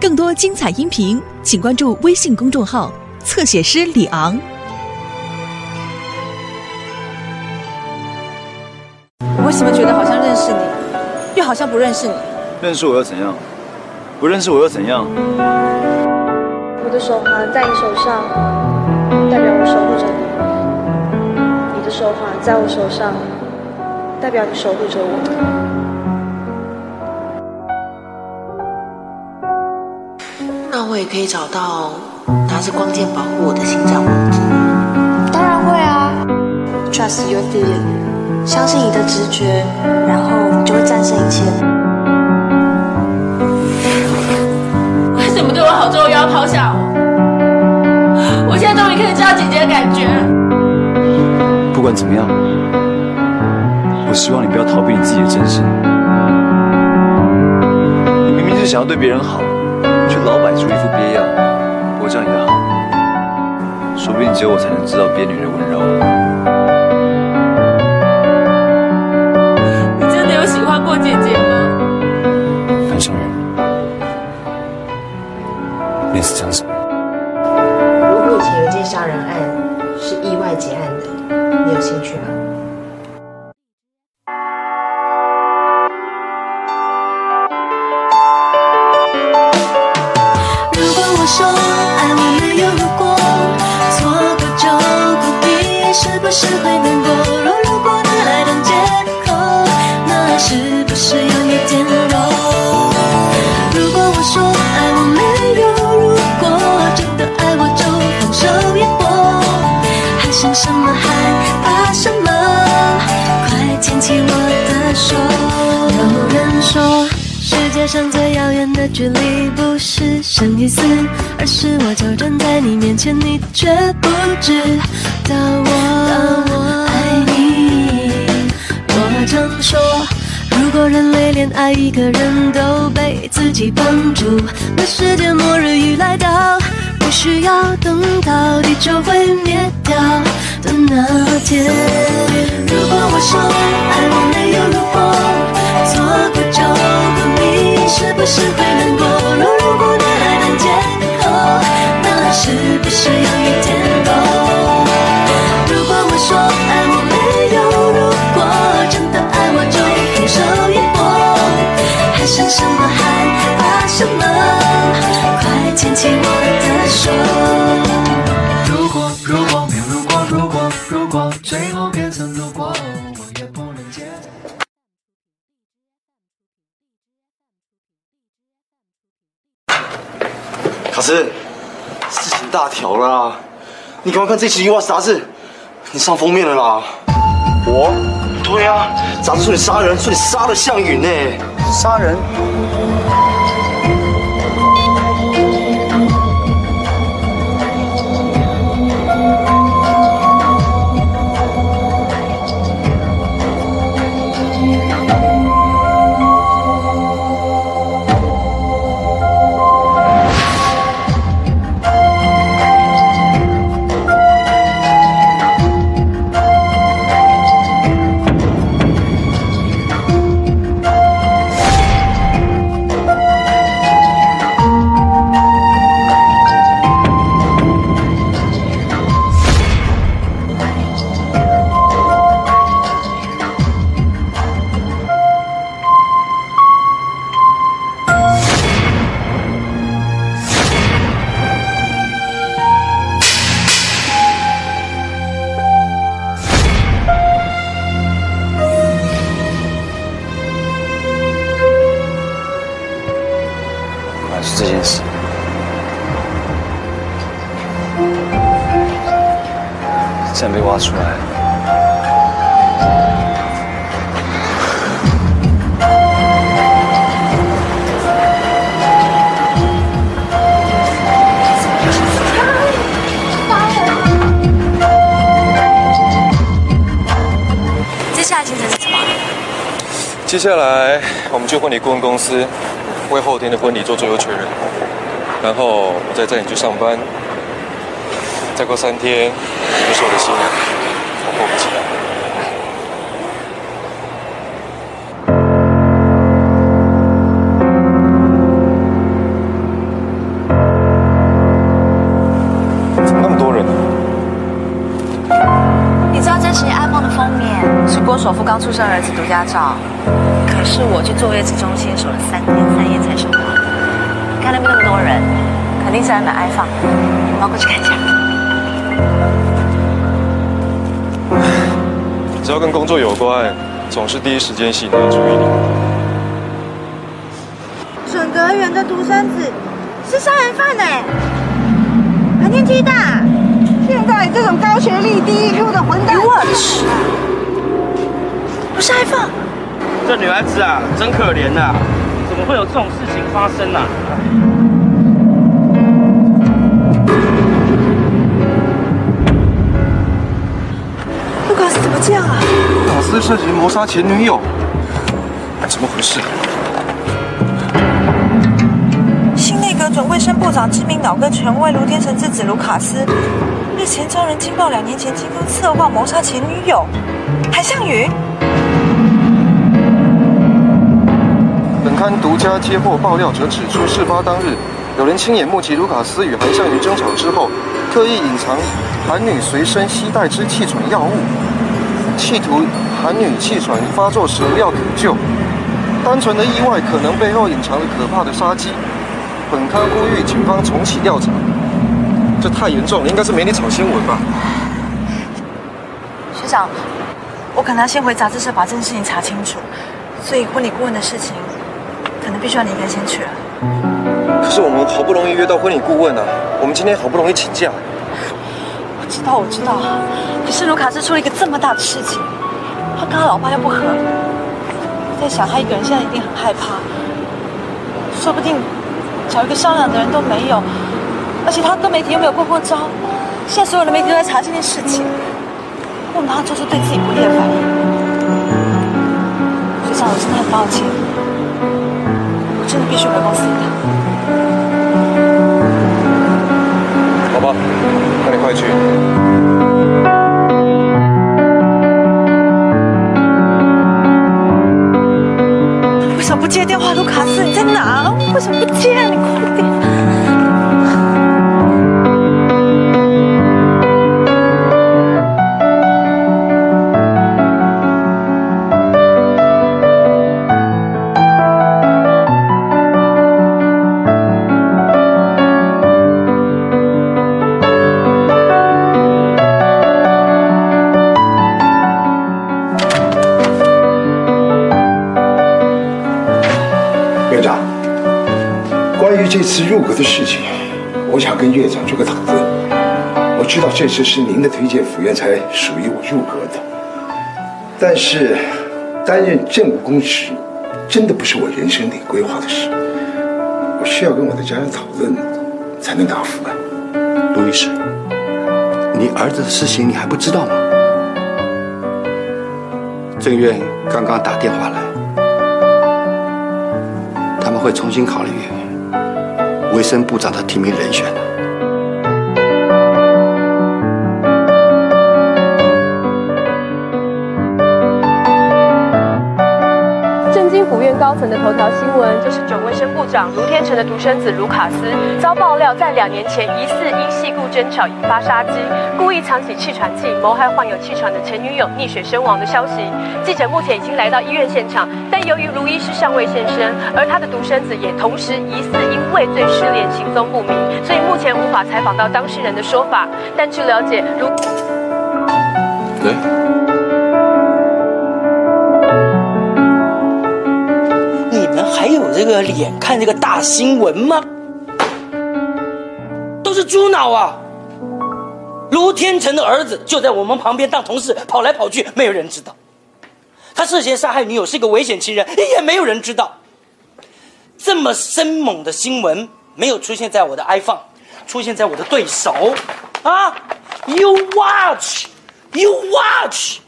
更多精彩音频，请关注微信公众号“侧写师李昂”。我为什么觉得好像认识你，又好像不认识你？认识我又怎样？不认识我又怎样？我的手环在你手上，代表我守护着你；你的手环在我手上，代表你守护着我。也可以找到拿着光剑保护我的心脏王子。当然会啊，Trust your feeling，相信你的直觉，然后你就会战胜一切。为什么对我好之后又要抛下我？我现在终于可以知道姐姐的感觉。不管怎么样，我希望你不要逃避你自己的真心。你明明是想要对别人好。却老摆出一副憋样，不过这样也好，说不定只有我才能知道憋女人温柔。你真的有喜欢过姐姐吗？范生人，你是讲什么？如果以前有件杀人案是意外结案的，你有兴趣吗？生与死，而是我就站在你面前，你却不知道我爱你。我常说，如果人类连爱一个人都被自己绑住，那世界末日一来到，不需要等到地球毁灭掉的那天。如果我说爱我没有如果，错过就不必。是不是会难过？若如果拿，是不是有一点大条啦，你赶快看这期《U 杂志》，你上封面了啦！我？对啊，杂志说你杀人，说你杀了向云呢。杀人？这件事，既然被挖出来，接下来行程是什么？接下来我们去婚礼顾问公司。为后天的婚礼做最后确认。然后我再载你去上班。再过三天你就是我的新娘。我迫不及怎么那么多人你知道这是你爱梦的封面是郭首富刚出生儿子独家照。是我去坐月子中心守了三天三夜才生好的。你看那边那么多人，肯定是来买 iPhone。你们要过去看一下。只要跟工作有关，总是第一时间吸引他的注意力。准格园的独生子是杀人犯呢，还年纪大。现在这种高学历、低 EQ 的混蛋，我去，不是 iPhone。这女孩子啊，真可怜呐、怎么会有这种事情发生啊？卢卡斯怎么这样啊？老斯涉嫌谋杀前女友，怎么回事？新内阁准卫生部长知名脑科权威卢天成之子卢卡斯，日前遭人惊爆两年前亲夫策划谋杀前女友韩向宇。刊独家接获爆料者指出，事发当日，有人亲眼目击卢卡斯与韩向瑜争吵之后，刻意隐藏韩女随身携带之气喘药物，企图韩女气喘发作时无药可救。单纯的意外可能背后隐藏着可怕的杀机。本刊呼吁警方重启调查。这太严重了，应该是媒体炒新闻吧？学长，我可能要先回杂志社把这件事情查清楚，所以婚礼顾问的事情，可能必须要你一个人先去了。可是我们好不容易约到婚礼顾问啊，我们今天好不容易请假。我知道，我知道，可是卢卡斯出了一个这么大的事情，他跟他老爸又不和，我在想他一个人现在一定很害怕，说不定找一个商量的人都没有，而且他跟媒体又没有过过招，现在所有的媒体都在查这件事情，我们他做出对自己不利的反应。学长，我真的很抱歉，我真的必须回公司一趟。好吧，那你快去。为什么不接电话？卢卡斯，你在哪？为什么不接啊？你快点！这次入阁的事情，我想跟院长做个讨论。我知道这次是您的推荐府院才属于我入阁的，但是担任政务公职真的不是我人生里规划的事，我需要跟我的家人讨论才能答复啊。卢律师，你儿子的事情你还不知道吗？政院刚刚打电话来，他们会重新考虑卫生部长的提名人选。高层的头条新闻，就是准卫生部长卢天成的独生子卢卡斯遭爆料，在两年前疑似因系故争吵引发杀机，故意藏起气喘剂，谋害患有气喘的前女友溺水身亡的消息。记者目前已经来到医院现场，但由于卢医师尚未现身，而他的独生子也同时疑似因畏罪失联，行踪不明，所以目前无法采访到当事人的说法。但据了解，卢对。这个脸看这个大新闻吗？都是猪脑啊！卢天成的儿子就在我们旁边当同事跑来跑去，没有人知道。他涉嫌杀害女友，是一个危险情人，也没有人知道。这么生猛的新闻没有出现在我的 iPhone，出现在我的对手啊！You watch，You watch。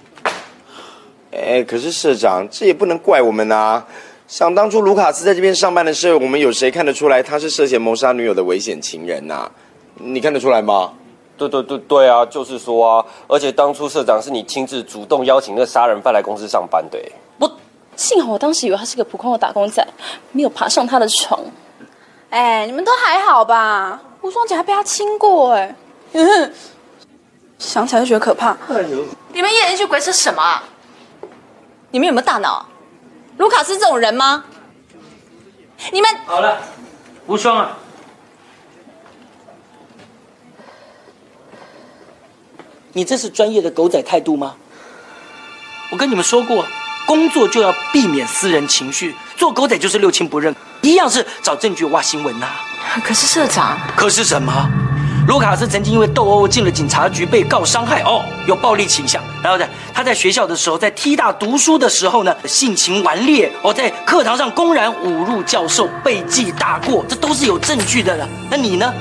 哎，可是社长，这也不能怪我们呐、想当初卢卡斯在这边上班的时候，我们有谁看得出来他是涉嫌谋杀女友的危险情人呐、你看得出来吗？对对对对啊，就是说啊，而且当初社长是你亲自主动邀请那杀人犯来公司上班的欸。幸好我当时以为他是个普通的打工仔，没有爬上他的床。哎，你们都还好吧？吴双姐还被他亲过哎，嗯，想起来就觉得可怕。哎呦你们一人一句鬼扯什么啊？你们有没有大脑？卢卡斯这种人吗？你们好了，无双啊，你这是专业的狗仔态度吗？我跟你们说过，工作就要避免私人情绪，做狗仔就是六亲不认，一样是找证据挖新闻呐、可是社长，可是什么？卢卡斯曾经因为斗殴进了警察局，被告伤害哦，有暴力倾向。然后呢，他在学校的时候，在 T 大读书的时候呢，性情顽劣哦，在课堂上公然侮辱教授，被记大过，这都是有证据的了。那你呢？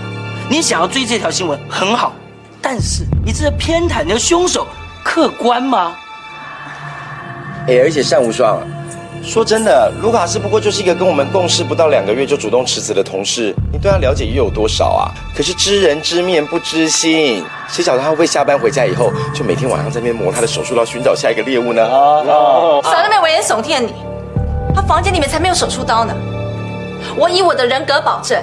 你想要追这条新闻很好，但是你这偏袒的凶手客观吗？哎，而且单无双，说真的，卢卡斯不过就是一个跟我们共事不到两个月就主动辞职的同事，你对他了解又有多少啊？可是知人知面不知心，谁晓得他会不会下班回家以后，就每天晚上在那边磨他的手术刀，寻找下一个猎物呢？啊！少在那边危言耸听的你，他房间里面才没有手术刀呢。我以我的人格保证，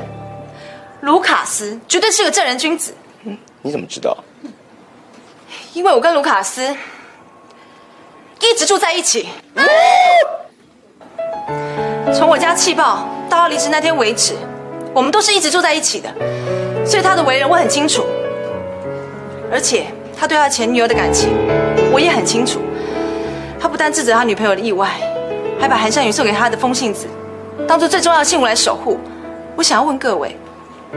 卢卡斯绝对是个正人君子，嗯你怎么知道？因为我跟卢卡斯一直住在一起。从我家气爆到他离职那天为止，我们都是一直住在一起的，所以他的为人我很清楚，而且他对他前女友的感情我也很清楚。他不但制止他女朋友的意外，还把韩善宇送给他的风信子当做最重要的信物来守护。我想要问各位，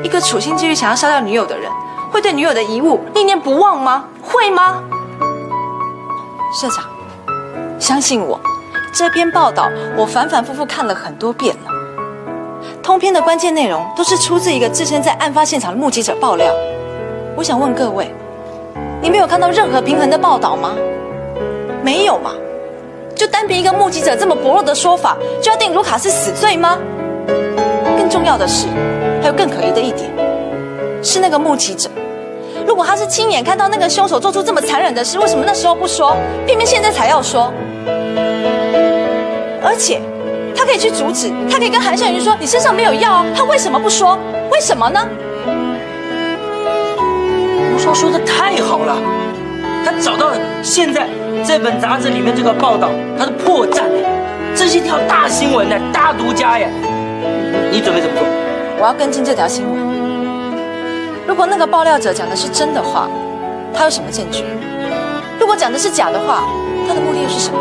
一个处心积虑想要杀掉女友的人，会对女友的遗物念念不忘吗？会吗？社长，相信我，这篇报道我反反复复看了很多遍了。通篇的关键内容都是出自一个置身在案发现场的目击者爆料。我想问各位，你们有看到任何平衡的报道吗？没有嘛？就单凭一个目击者这么薄弱的说法，就要定卢卡斯死罪吗？更重要的是，还有更可疑的一点，是那个目击者。如果他是亲眼看到那个凶手做出这么残忍的事，为什么那时候不说，偏偏现在才要说？而且，他可以去阻止，他可以跟韩善云说：“你身上没有药啊。”他为什么不说？为什么呢？吴双说的太好了，他找到了现在这本杂志里面这个报道，他的破绽，这是一条大新闻呢，大独家耶！你准备怎么做？我要跟进这条新闻。如果那个爆料者讲的是真的话，他有什么证据？如果讲的是假的话，他的目的又是什么？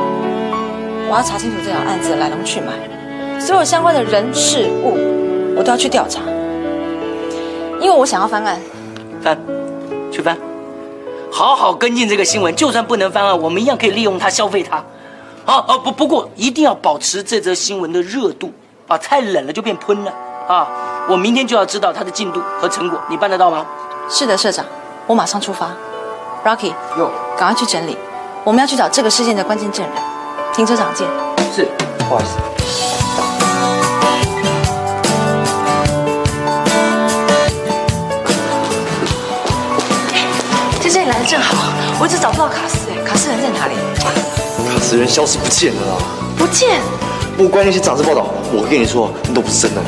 我要查清楚这条案子的来龙去脉，所有相关的人事物，我都要去调查，因为我想要翻案。翻，去翻，好好跟进这个新闻。就算不能翻案，我们一样可以利用它消费它。啊啊不，不过一定要保持这则新闻的热度啊！太冷了就变喷了啊！我明天就要知道它的进度和成果，你办得到吗？是的，社长，我马上出发。Rocky，哟，赶快去整理，我们要去找这个事件的关键证人。停车场见。是，不好意思。在这里来的正好，我一直找不到卡斯，哎，卡斯人在哪里？卡斯人消失不见了啦！不见。不关那些杂志报道，我跟你说，那都不是真的。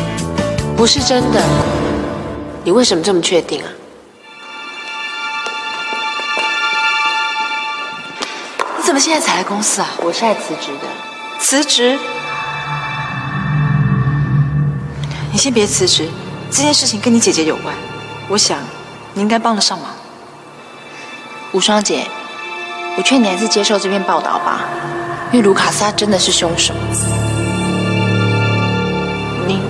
不是真的，你为什么这么确定啊？怎么现在才来公司啊？我是来辞职的。辞职？你先别辞职，这件事情跟你姐姐有关，我想你应该帮得上忙。无双姐，我劝你还是接受这篇报道吧，因为卢卡斯他真的是凶手。你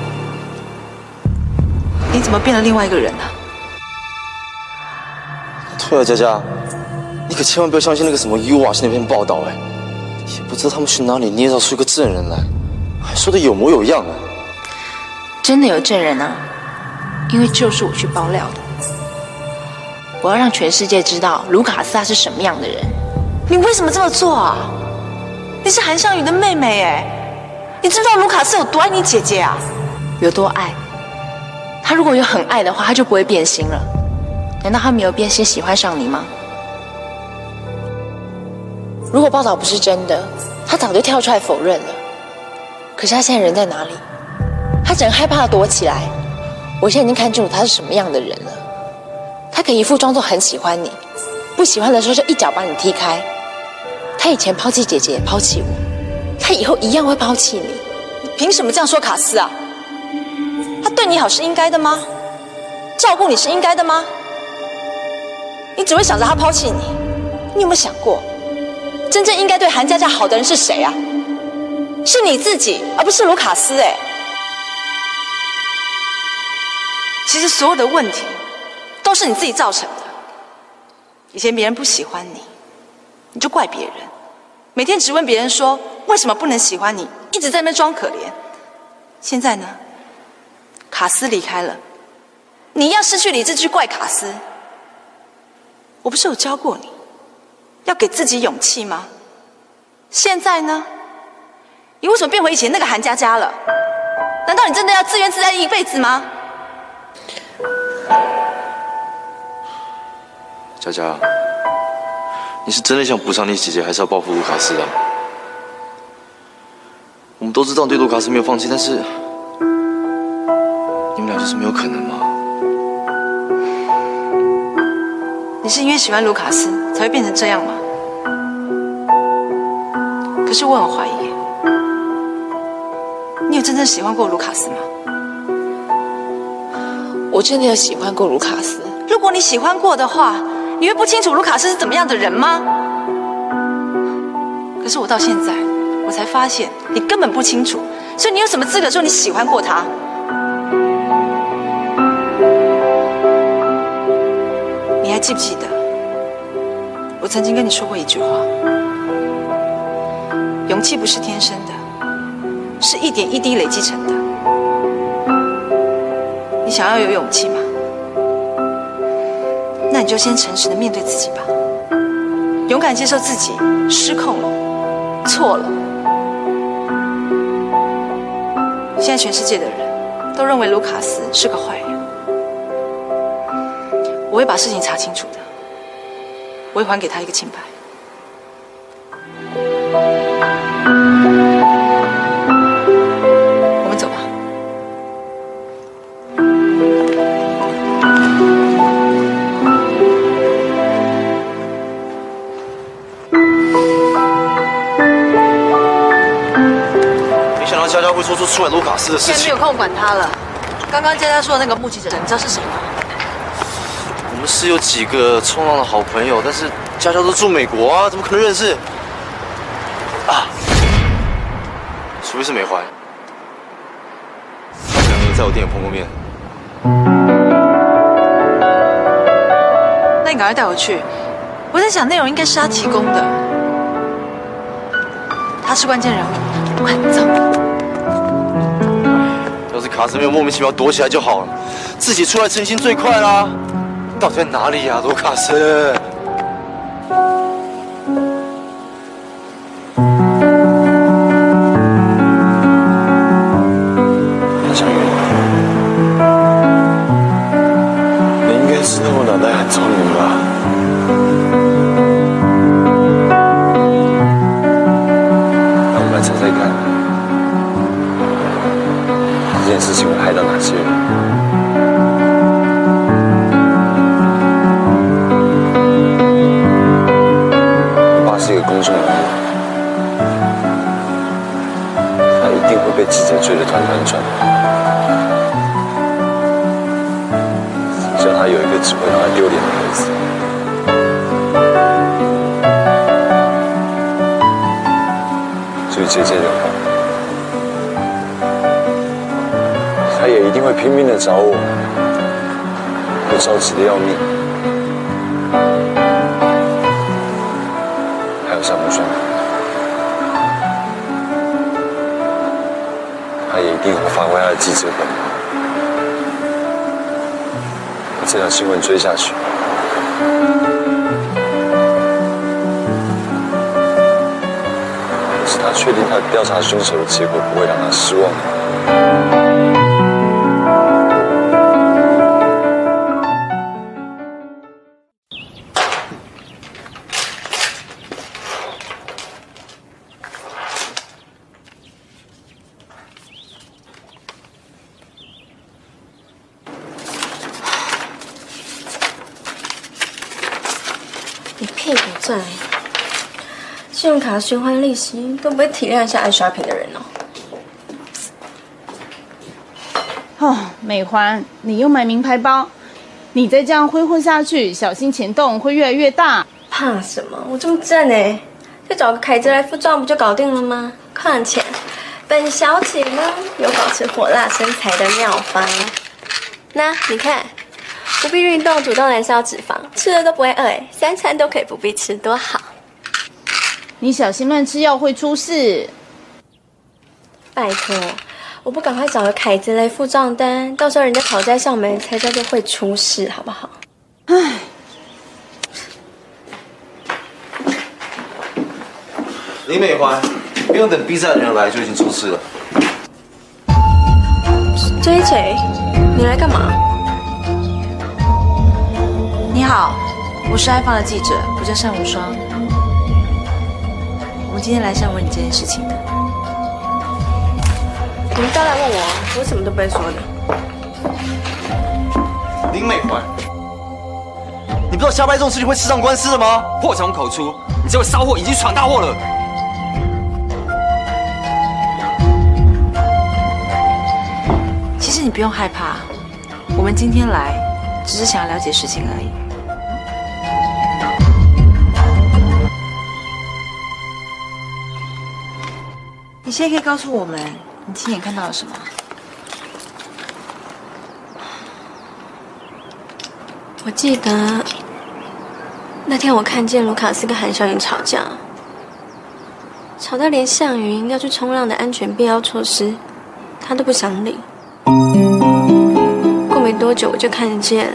你怎么变了另外一个人呢、对啊，佳佳，你可千万不要相信那个什么 U 啊是那篇报道哎，也不知道他们去哪里捏造出一个证人来，还说的有模有样啊。真的有证人啊，因为就是我去爆料的。我要让全世界知道卢卡斯他是什么样的人。你为什么这么做啊？你是韩尚宇的妹妹哎，你知不知道卢卡斯有多爱你姐姐啊？有多爱？他如果有很爱的话，他就不会变心了。难道他没有变心喜欢上你吗？如果报道不是真的，他早就跳出来否认了。可是他现在人在哪里？他只能害怕地躲起来。我现在已经看清楚他是什么样的人了。他可以一副装作很喜欢你，不喜欢的时候就一脚把你踢开。他以前抛弃姐姐，抛弃我，他以后一样会抛弃你。你凭什么这样说卡斯啊？他对你好是应该的吗？照顾你是应该的吗？你只会想着他抛弃你，你有没有想过，真正应该对韩佳佳好的人是谁啊？是你自己，而不是卢卡斯。哎，其实所有的问题都是你自己造成的。以前别人不喜欢你，你就怪别人，每天只问别人说为什么不能喜欢你，一直在那装可怜。现在呢，卡斯离开了，你一样失去理智去怪卡斯。我不是有教过你，要给自己勇气吗？现在呢？你为什么变回以前那个韩佳佳了？难道你真的要自怨自艾一辈子吗？佳佳，你是真的想补偿你姐姐，还是要报复卢卡斯啊？我们都知道对卢卡斯没有放弃，但是你们俩就是没有可能吗？你是因为喜欢卢卡斯才会变成这样吗？可是我很怀疑，你有真正喜欢过卢卡斯吗？我真的有喜欢过卢卡斯。如果你喜欢过的话，你会不清楚卢卡斯是怎么样的人吗？可是我到现在，我才发现你根本不清楚，所以你有什么资格说你喜欢过他？你还记不记得，我曾经跟你说过一句话：勇气不是天生的，是一点一滴累积成的。你想要有勇气吗？那你就先诚实的面对自己吧，勇敢接受自己失控了，错了。现在全世界的人都认为卢卡斯是个坏人，我会把事情查清楚的，我会还给他一个清白。会说出出卖卢卡斯的事情现在没有。空管他了。刚刚佳佳说的那个目击者，你知道是谁吗？我们是有几个冲浪的好朋友，但是佳佳都住美国啊，怎么可能认识？啊，除非是美环，他们两个人在我店里碰过面。那你赶快带我去。我在想内容应该是他提供的，他是关键人物。快走。卡斯没有莫名其妙躲起来就好了，自己出来澄清最快啦。到底在哪里呀、卢卡斯？韩小雨，你应该知道我脑袋很聪明吧？我们来猜猜看，件事情会害到哪些人？我爸是一个公众人物，他一定会被记者追得团团转。只要他有一个只会让他丢脸的儿子。至于姐姐的一定会拼命的找我，我着急的要命。还有夏木霜，他也一定会发挥他的记者本能。这条新闻追下去。是他确定他调查凶手的结果不会让他失望。循环利息都不会体谅一下爱 shopping 的人哦。哦，美环，你又买名牌包，你再这样挥霍下去，小心钱洞会越来越大。怕什么？我这么正哎，就找个凯子来付账不就搞定了吗？况且，本小姐呢有保持火辣身材的妙方。那你看，不必运动，主动燃烧脂肪，吃了都不会饿哎，三餐都可以不必吃，多好。你小心乱吃药会出事。拜托，我不赶快找个凯子来付账单，到时候人家讨债上门才叫做会出事，好不好？唉。林美环，不用等 B 站的人来就已经出事了。J J，你来干嘛？你好，我是爱放的记者，我叫单无双。我们今天来是要问你这件事情的。你们当然问我，我什么都不会说的。林美环，你不知道瞎掰这种事情会吃上官司的吗？祸从口出，你这位骚货已经闯大祸了。其实你不用害怕，我们今天来只是想要了解事情而已。现在可以告诉我们，你亲眼看到了什么？我记得那天我看见卢卡斯跟韩小云吵架，吵到连向云要去冲浪的安全必要措施，他都不想理。过没多久，我就看见。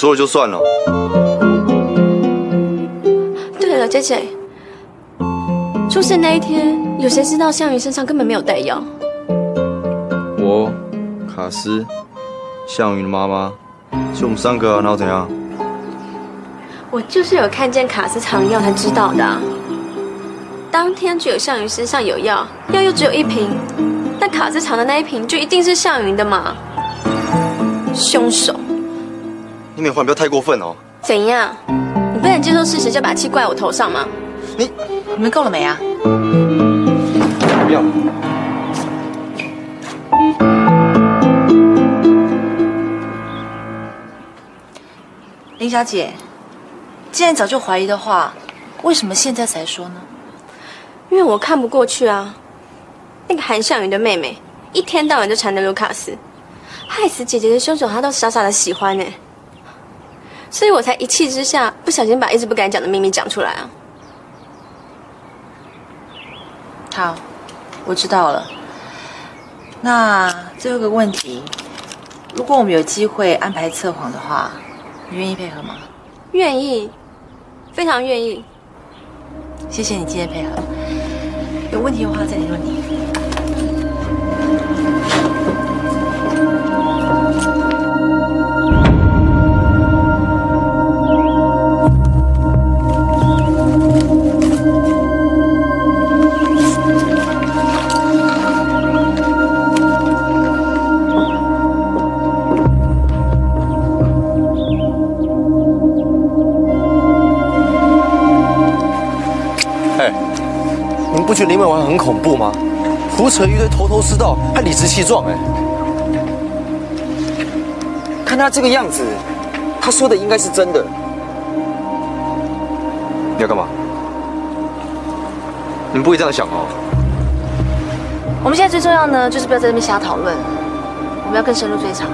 说了就算了。对了，，J J，，出事那一天，有谁知道向云身上根本没有带药？我、卡斯、向云的妈妈，就我们三个啊，然后怎样？我就是有看见卡斯藏药才知道的啊、当天只有向云身上有药，药又只有一瓶，那卡斯藏的那一瓶就一定是向云的嘛？凶手林美环，不要太过分哦。怎样？你不能接受事实就把气怪我头上吗？你你们够了没啊？不要。林小姐，既然早就怀疑的话，为什么现在才说呢？因为我看不过去啊。那个韩向云的妹妹，一天到晚就缠着卢卡斯，害死姐姐的凶手，她都傻傻的喜欢呢。所以我才一气之下，不小心把一直不敢讲的秘密讲出来啊。好，我知道了。那最后一个问题，如果我们有机会安排测谎的话，你愿意配合吗？愿意，非常愿意。谢谢你今天配合。有问题的话再联络你。不觉得林美环很恐怖吗？胡扯一堆头头是道，还理直气壮哎。看他这个样子，他说的应该是真的。你要干嘛？你们不会这样想哦。我们现在最重要呢，就是不要在这边瞎讨论，我们要更深入追查。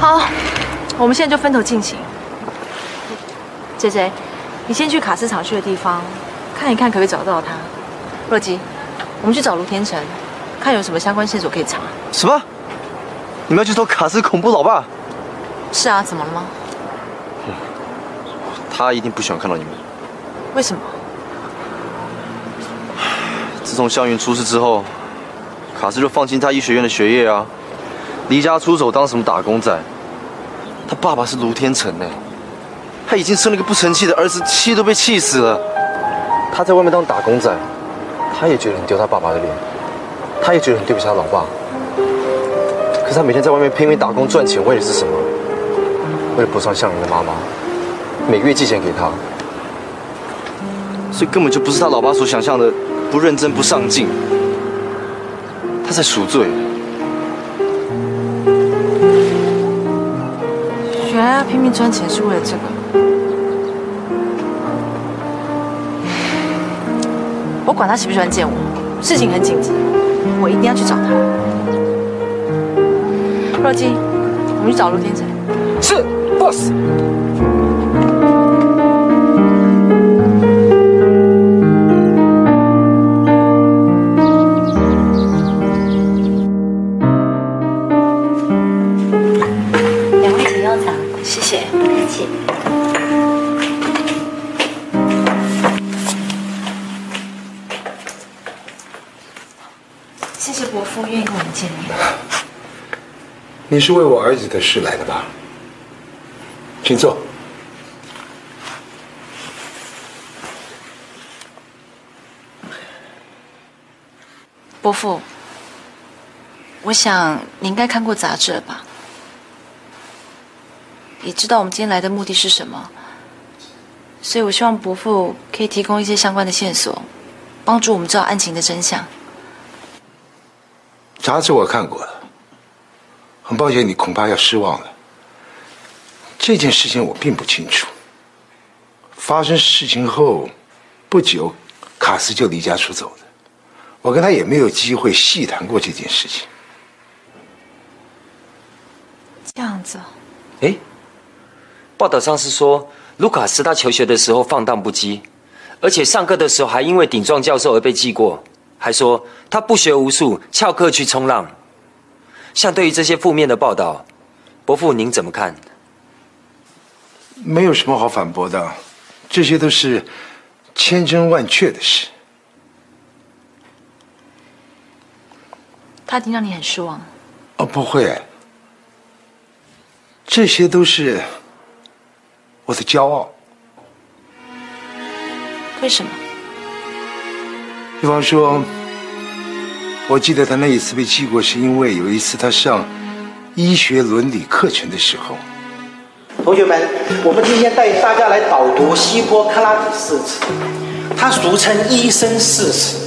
好，我们现在就分头进行。J J，你先去卡斯厂去的地方看一看，可不可以找到他。若基，我们去找卢天成，看有什么相关线索可以查。什么？你们要去找卡斯恐怖老爸？是啊，怎么了吗？他一定不喜欢看到你们。为什么？自从向云出事之后，卡斯就放弃他医学院的学业啊，离家出走当什么打工仔。他爸爸是卢天成呢，他已经生了个不成器的儿子，气都被气死了。他在外面当打工仔，他也觉得很丢他爸爸的脸，他也觉得很对不起他老爸。可是他每天在外面拼命打工赚钱，为的是什么？为了补偿向云的妈妈，每个月寄钱给他。所以根本就不是他老爸所想象的不认真不上进，他在赎罪。原来他拼命赚钱是为了这个。管他喜不喜欢见我，事情很紧急，我一定要去找他。若金，我们去找陆天成。是，boss。你是为我儿子的事来的吧？请坐。伯父，我想你应该看过杂志了吧？也知道我们今天来的目的是什么，所以我希望伯父可以提供一些相关的线索，帮助我们知道案情的真相。杂志我看过了，很抱歉，你恐怕要失望了。这件事情我并不清楚。发生事情后不久，卡斯就离家出走了，我跟他也没有机会细谈过这件事情。这样子哦，哎，报道上是说，卢卡斯他求学的时候放荡不羁，而且上课的时候还因为顶撞教授而被记过，还说他不学无术，翘课去冲浪。像对于这些负面的报道，伯父您怎么看？没有什么好反驳的，这些都是千真万确的事。他一定让你很失望。哦，不会，这些都是我的骄傲。为什么？比方说，我记得他那一次被记过，是因为有一次他上医学伦理课程的时候。同学们，我们今天带大家来导读希波克拉底誓词，它俗称医生誓词，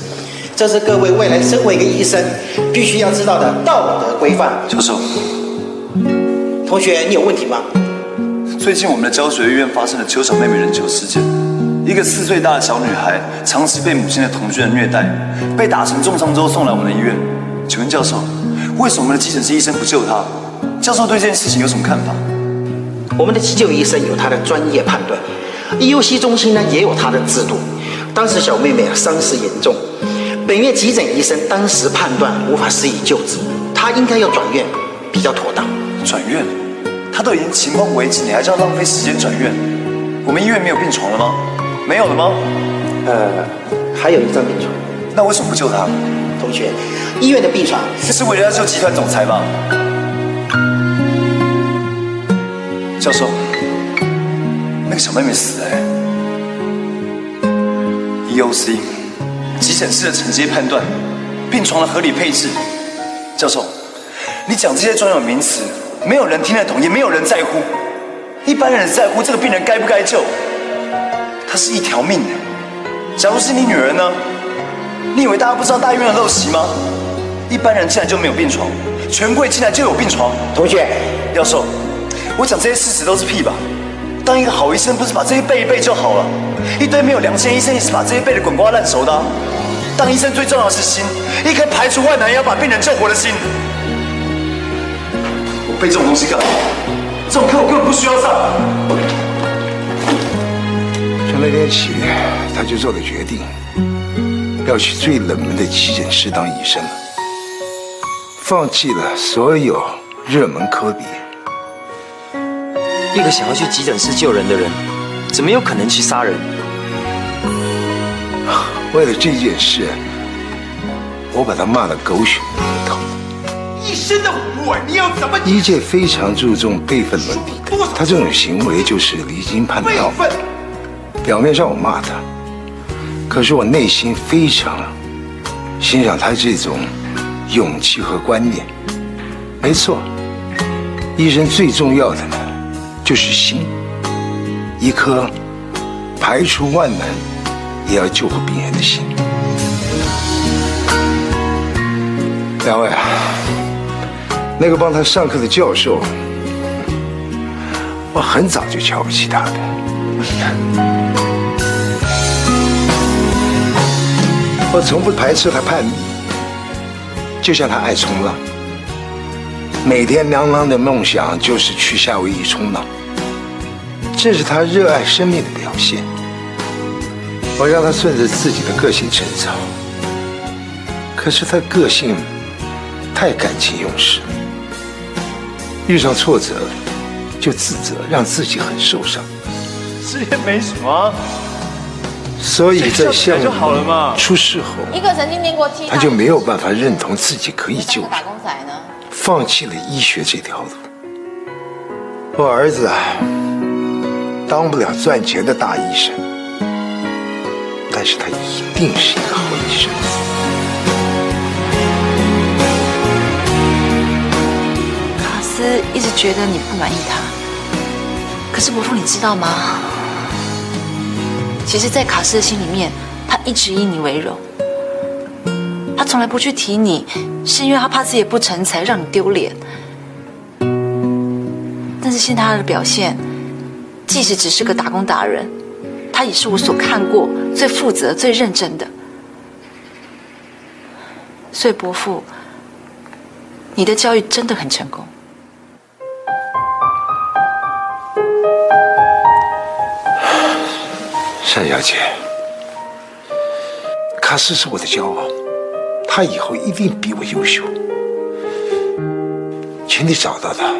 这是各位未来身为一个医生必须要知道的道德规范。教授，同学，你有问题吗？最近我们的教学医院发生了邱小妹妹人球事件，一个四岁大的小女孩长期被母亲的同居人虐待，被打成重伤之后送来我们的医院。请问教授，为什么我们的急诊室医生不救她？教授对这件事情有什么看法？我们的急救医生有他的专业判断，EUC 中心呢也有他的制度。当时小妹妹啊伤势严重，本院急诊医生当时判断无法施以救治，她应该要转院比较妥当。转院？她都已经情况危急，你还叫浪费时间转院？我们医院没有病床了吗？没有了吗？呃，还有一张病床。那为什么不救他？同学，医院的病床是为了要救集团总裁吗？教授，那个小妹妹死了、欸。EOC，急诊室的承接判断，病床的合理配置。教授，你讲这些专有名词，没有人听得懂，也没有人在乎。一般人在乎这个病人该不该救，他是一条命、欸。假如是你女儿呢？你以为大家不知道大医院的陋习吗？一般人进来就没有病床，权贵进来就有病床。同学，教授。我讲这些事实都是屁吧？当一个好医生不是把这些背一背就好了？一堆没有良心的医生也是把这些背的滚瓜烂熟的、啊。当医生最重要的是心，一颗排除万难也要把病人救活的心。我背这种东西干嘛？这种课我根本不需要上。从那天起，他就做了决定，要去最冷门的急诊室当医生了，放弃了所有热门科比。一个想要去急诊室救人的人，怎么有可能去杀人？为了这件事，我把他骂得狗血淋头。一身的我，你要怎么？一界非常注重辈分伦理，他这种行为就是离经叛道。表面上我骂他，可是我内心非常欣赏他这种勇气和观念。没错，医生最重要的呢，就是心，一颗排除万难也要救活病人的心。两位啊，那个帮他上课的教授，我很早就瞧不起他的。我从不排斥他叛逆，就像他爱冲浪，每天娘娘的梦想就是去夏威夷冲浪，这是他热爱生命的表现。我让他顺着自己的个性成长，可是他个性太感情用事，遇上挫折就自责，让自己很受伤。这也没什么，所以在项就好了嘛目出事后，一个曾经念过 T，他就没有办法认同自己可以救人，打工仔呢？放弃了医学这条路。我儿子啊，当不了赚钱的大医生，但是他一定是一个好医生。卡斯一直觉得你不满意他，可是伯父，你知道吗？其实，在卡斯的心里面，他一直以你为荣。他从来不去提你，是因为他怕自己不成才，让你丢脸。但是现在他的表现，即使只是个打工达人，他也是我所看过最负责、最认真的。所以，伯父，你的教育真的很成功。单小姐，卡斯是我的骄傲，他以后一定比我优秀。请你找到他，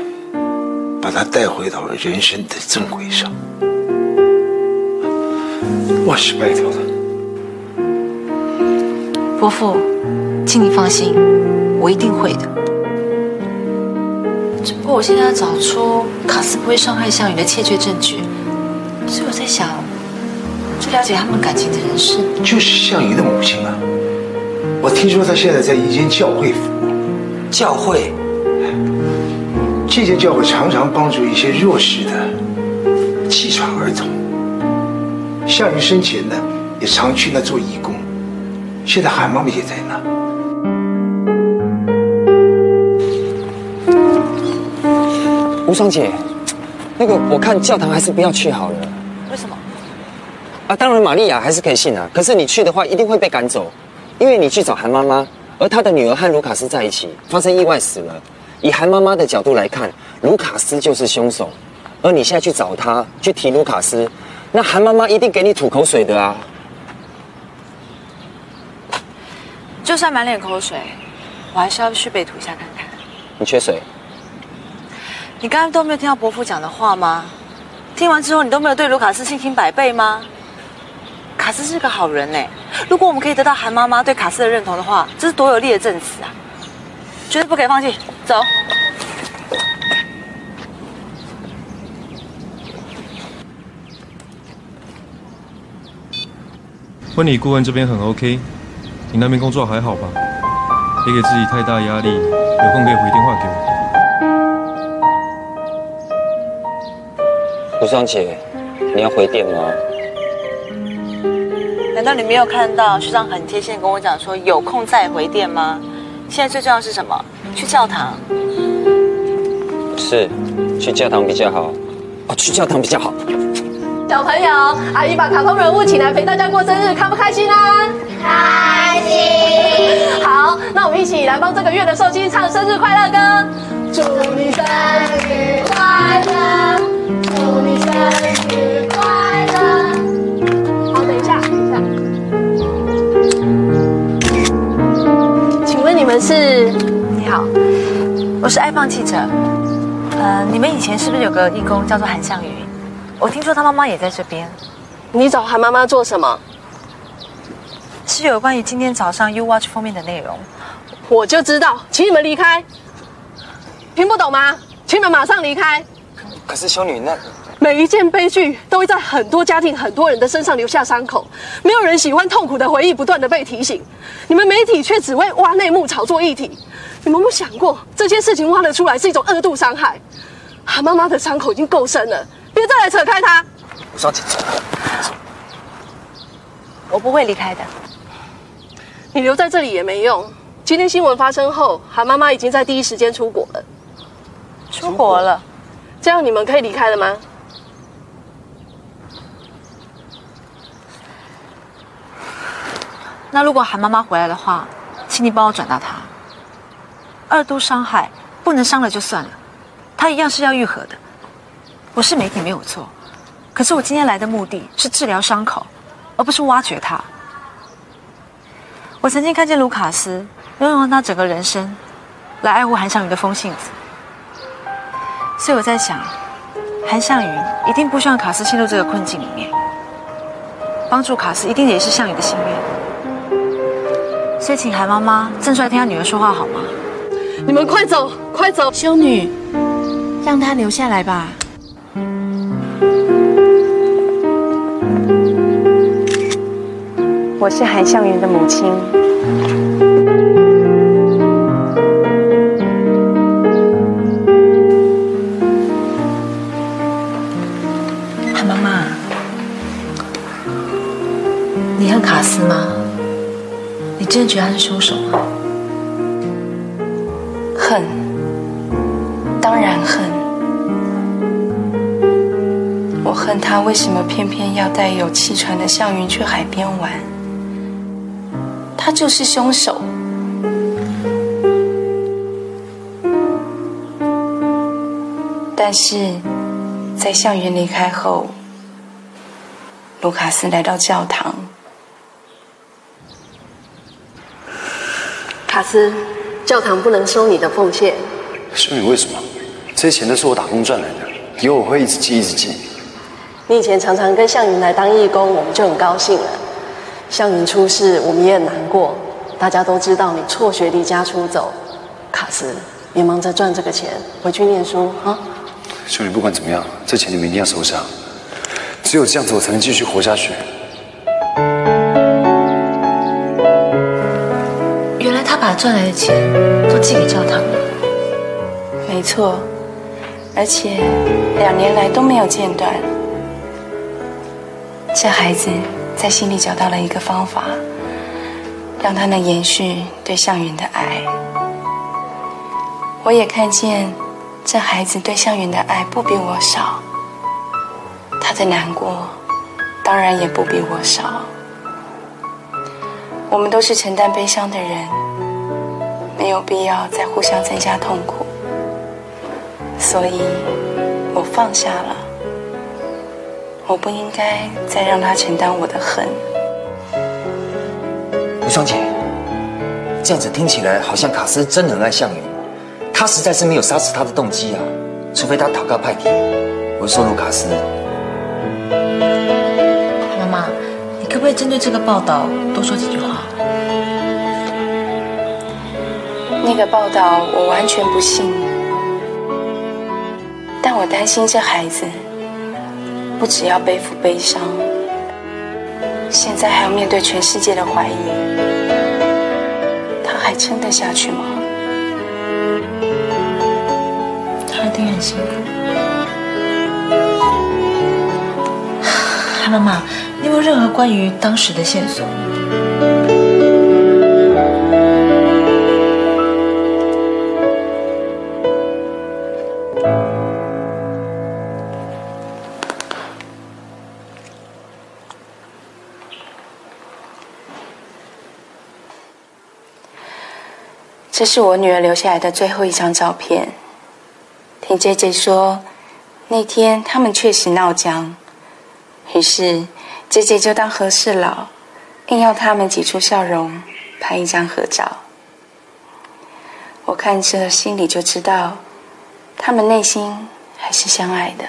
把他带回到人生的正轨上。万事拜托了。伯父，请你放心，我一定会的。只不过我现在要找出卡斯不会伤害项羽的切确证据，所以我在想，最了解他们感情的人是就是项羽的母亲啊。我听说她现在在一间教会服务。教会？这间教会常常帮助一些弱势的气喘儿童。项羽生前呢，也常去那做义工。现在韩妈妈也在那。吴双姐，那个我看教堂还是不要去好了。啊，当然玛利亚还是可以信啊，可是你去的话一定会被赶走，因为你去找韩妈妈，而她的女儿和卢卡斯在一起，发生意外死了。以韩妈妈的角度来看，卢卡斯就是凶手，而你现在去找他，去提卢卡斯，那韩妈妈一定给你吐口水的啊。就算满脸口水，我还是要去被吐一下看看。你缺水？你刚刚都没有听到伯父讲的话吗？听完之后，你都没有对卢卡斯信心百倍吗？卡斯是个好人呢，如果我们可以得到韩妈妈对卡斯的认同的话，这是多有力的证词啊！绝对不可以放弃，走。婚礼顾问这边很 OK，你那边工作还好吧？别给自己太大压力，有空可以回电话给我。吴双姐，你要回电吗？难道你没有看到学长很贴心地跟我讲说有空再回电吗？现在最重要是什么？去教堂。是，去教堂比较好。哦，去教堂比较好。小朋友，阿姨把卡通人物请来陪大家过生日，开不开心啊？开心。好，那我们一起来帮这个月的寿星唱生日快乐歌。祝你生日快乐，祝你生日们是？你好，我是爱放记者。呃，你们以前是不是有个义工叫做韩向宇？我听说他妈妈也在这边。你找韩妈妈做什么？是有关于今天早上 You Watch 封面的内容。我就知道，请你们离开。听不懂吗？请你们马上离开。可是修女，那每一件悲剧都会在很多家庭、很多人的身上留下伤口。没有人喜欢痛苦的回忆不断的被提醒。你们媒体却只会挖内幕、炒作议题。你们有没有想过，这些事情挖了出来是一种二度伤害？韩妈妈的伤口已经够深了，别再来扯开它。我上警察。我不会离开的。你留在这里也没用。今天新闻发生后，韩妈妈已经在第一时间出国了。出国了，这样你们可以离开了吗？那如果韩妈妈回来的话，请你帮我转达她。二度伤害不能伤了就算了，她一样是要愈合的。我是媒体没有错，可是我今天来的目的是治疗伤口，而不是挖掘她。我曾经看见卢卡斯用用他整个人生来爱护韩向云的风信子，所以我在想，韩向云一定不希望卡斯陷入这个困境里面，帮助卡斯一定也是向云的心愿。所以请韩妈妈站出来听她女儿说话好吗？你们快走，快走！修女，让她留下来吧。我是韩向云的母亲。韩妈妈，你恨卡斯吗？你真的觉得他是凶手吗？恨，当然恨。我恨他为什么偏偏要带有气喘的向云去海边玩。他就是凶手。但是，在向云离开后，卢卡斯来到教堂。卡斯，教堂不能收你的奉献。修女为什么？这些钱都是我打工赚来的，以后我会一直记，一直记。你以前常常跟向云来当义工，我们就很高兴了。向云出事，我们也很难过。大家都知道你辍学离家出走，卡斯，别忙着赚这个钱，回去念书啊！修女，不管怎么样，这钱你们一定要收下。只有这样子，我才能继续活下去。赚来的钱都寄给教堂了。没错，而且两年来都没有间断。这孩子在心里找到了一个方法。让他能延续对向云的爱。我也看见这孩子对向云的爱不比我少，他的难过当然也不比我少。我们都是承担悲伤的人，没有必要再互相增加痛苦，所以我放下了。我不应该再让他承担我的恨。吴双姐，这样子听起来好像卡斯真的很爱向云，他实在是没有杀死他的动机啊，除非他祷告派体。我是说卢卡斯。妈妈，你可不可以针对这个报道多说几句话？那个报道我完全不信，但我担心这孩子不只要背负悲伤。现在还要面对全世界的怀疑，他还撑得下去吗？他一定很辛苦。妈妈，你有没有任何关于当时的线索？这是我女儿留下来的最后一张照片。听姐姐说，那天他们确实闹僵，于是姐姐就当和事佬，硬要他们挤出笑容拍一张合照。我看着心里就知道，他们内心还是相爱的。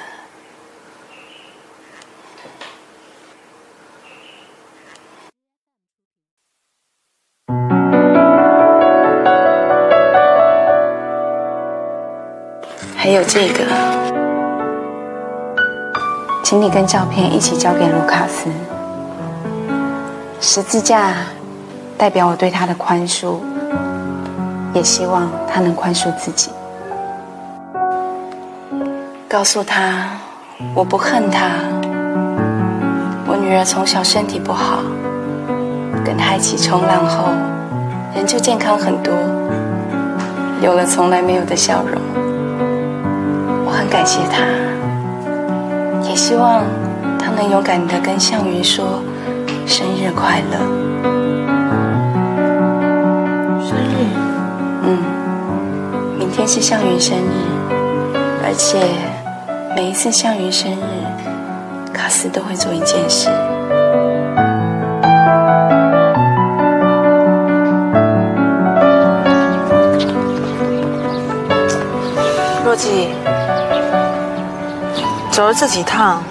有这个，请你跟照片一起交给卢卡斯。十字架代表我对他的宽恕，也希望他能宽恕自己。告诉他，我不恨他。我女儿从小身体不好，跟他一起冲浪后，人就健康很多，有了从来没有的笑容。很感谢他，也希望他能勇敢的跟向云说生日快乐。生日？嗯，明天是向云生日，而且每一次向云生日，卡斯都会做一件事。若琪。走了这几趟，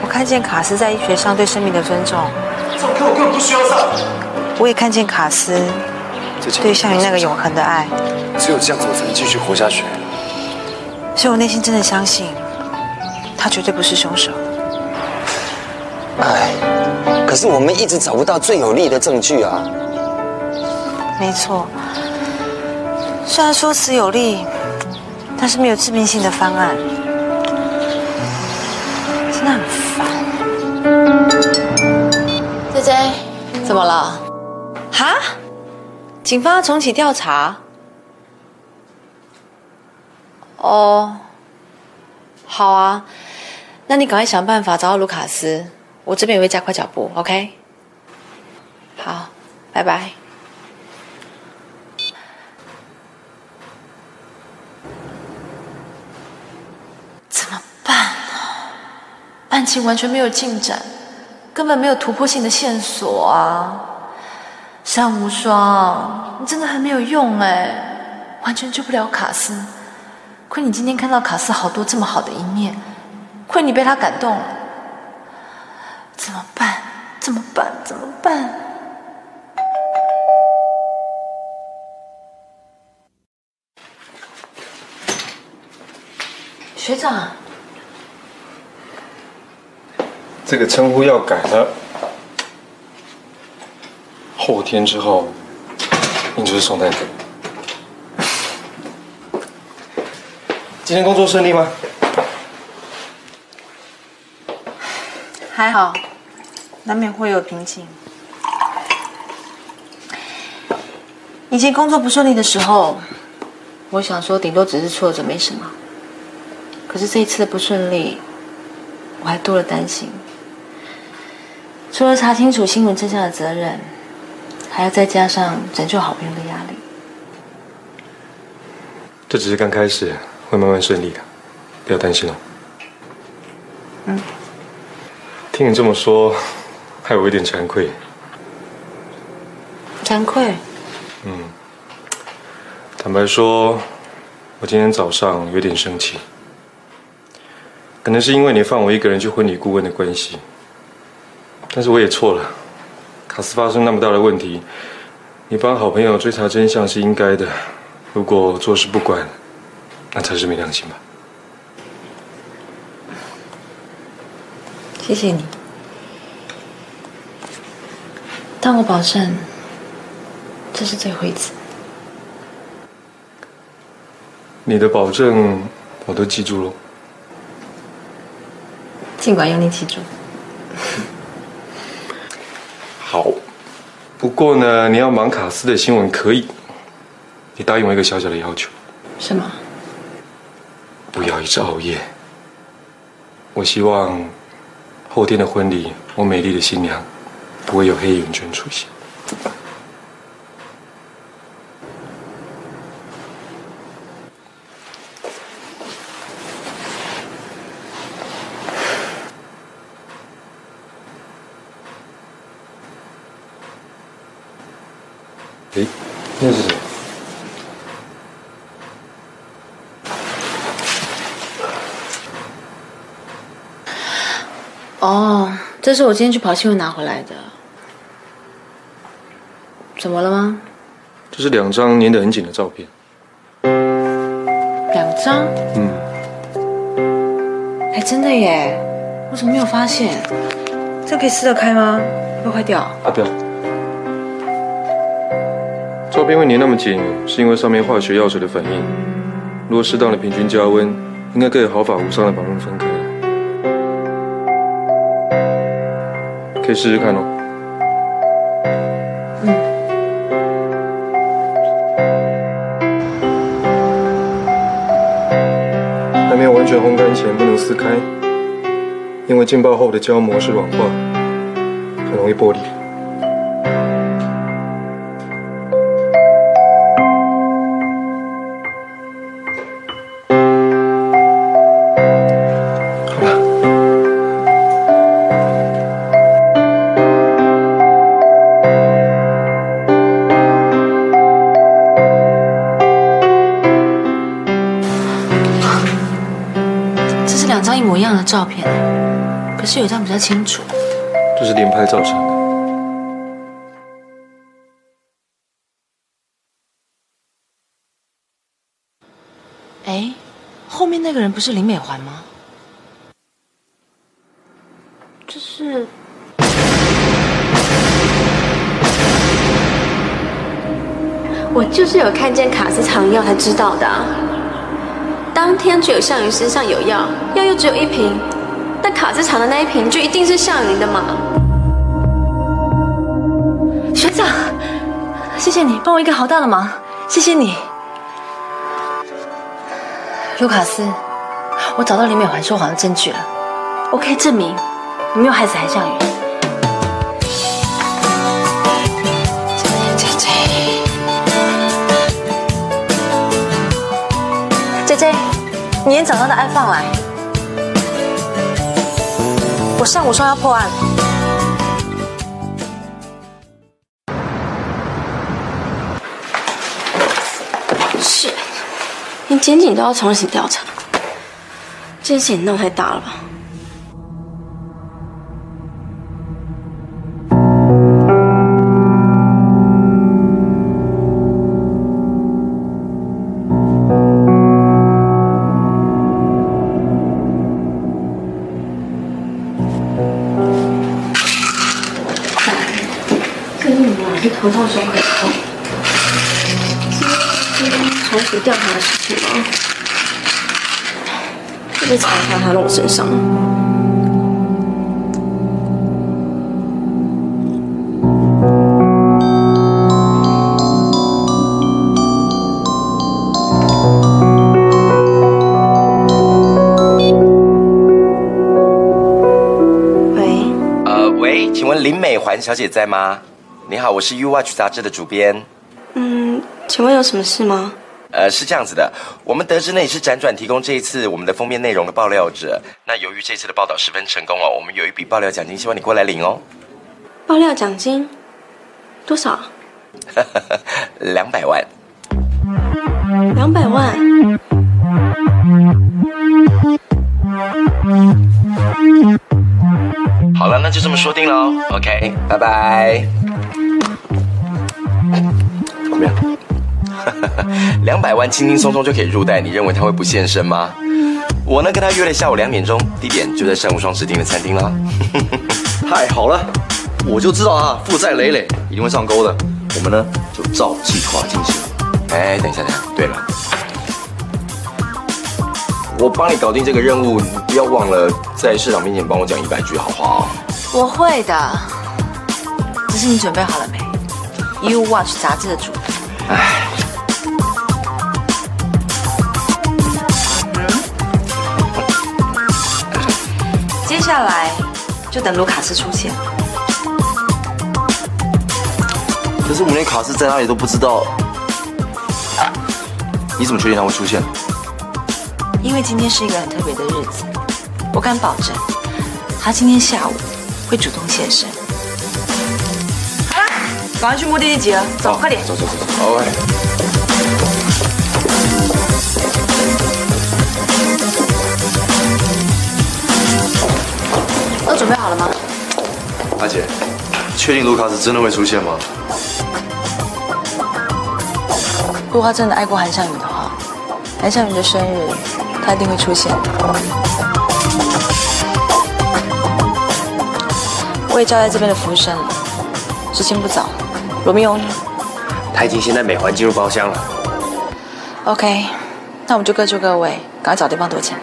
我看见卡斯在医学上对生命的尊重。这种课我根本不需要上。我也看见卡斯对向云那个永恒的爱。只有这样子，我才能继续活下去。所以我内心真的相信，他绝对不是凶手。哎，可是我们一直找不到最有力的证据啊。没错，虽然说辞有力，但是没有致命性的方案。真的很烦。J J，怎么了？哈？警方要重启调查？哦，好啊，那你赶快想办法找到卢卡斯，我这边也会加快脚步，OK？好，拜拜。怎么办？案情完全没有进展，根本没有突破性的线索啊！山无双，你真的很没有用哎，完全救不了卡斯。亏你今天看到卡斯好多这么好的一面，亏你被他感动了。怎么办？怎么办？怎么办？学长。这个称呼要改了，后天之后，你就是宋太子。今天工作顺利吗？还好，难免会有瓶颈。以前工作不顺利的时候，我想说顶多只是挫折，没什么。可是这一次的不顺利，我还多了担心。除了查清楚新闻真相的责任，还要再加上拯救好朋友的压力。这只是刚开始，会慢慢顺利的，不要担心哦。嗯。听你这么说，害我有点惭愧。惭愧？嗯。坦白说，我今天早上有点生气，可能是因为你放我一个人去婚礼顾问的关系。但是我也错了，卡斯发生那么大的问题，你帮好朋友追查真相是应该的。如果坐视不管，那才是没良心吧。谢谢你，但我保证，这是最后一次。你的保证我都记住了，尽管用你记住。好，不过呢，你要忙卡斯的新闻可以，你答应我一个小小的要求。什么？不要一直熬夜。我希望后天的婚礼，我美丽的新娘不会有黑眼圈出现。哎，那是？哦，这是我今天去跑新闻拿回来的。怎么了吗？这是两张粘得很紧的照片。两张？嗯。哎，真的耶，我怎么没有发现？这可以撕得开吗？会不会坏掉？啊，不要。照片会粘那么紧，是因为上面化学药水的反应。如果适当的平均加温，应该可以毫发无伤的把它们分开。可以试试看哦。还没有完全烘干前不能撕开，因为浸泡后的胶膜是软化，很容易剥离。可是有一张比较清楚。这是连拍造成的。哎，后面那个人不是林美环吗？这是我就是有看见卡斯藏药才知道的、啊。当天只有项羽身上有药，药又只有一瓶，那卡斯藏的那一瓶就一定是向云的嘛？学长，谢谢你帮我一个好大的忙，谢谢你。卢卡斯，我找到林美环说谎的证据了，我可以证明你没有害死韩项羽。J J，你连找到的案放来，我上午说要破案。是，连检警都要重新调查，这件事情闹太大了吧？环小姐在吗？你好，我是 U Watch 杂志的主编。嗯，请问有什么事吗？呃，是这样子的，我们得知呢你是辗转提供这一次我们的封面内容的爆料者。那由于这次的报道十分成功哦，我们有一笔爆料奖金，希望你过来领哦。爆料奖金多少？两百万。两百万。OK，拜拜。怎么样？两百万轻轻松松就可以入袋，你认为他会不现身吗？我呢跟他约了下午两点钟，地点就在山无双指定的餐厅啦。太好了，我就知道啊，负债累累，一定会上钩的。我们呢就照计划进行。哎，等一下，等一下。对了，我帮你搞定这个任务，你不要忘了在市长面前帮我讲一百句好话哦。我会的，只是你准备好了没？You Watch 杂志的主编。唉，接下来就等卢卡斯出现。可是我们连卡斯在哪里都不知道，你怎么确定他会出现？因为今天是一个很特别的日子，我敢保证，他今天下午会主动现身。好了，赶快去目的地集合，走，快点。走走走走，OK。都准备好了吗？阿姐，确定卢卡斯真的会出现吗？如果他真的爱过韩向宇的话，韩向宇的生日他一定会出现。我也交代这边的服务生了，时间不早，罗密欧呢他已经先带美环进入包厢了。？OK，那我们就各就各位，赶快找地方躲起来。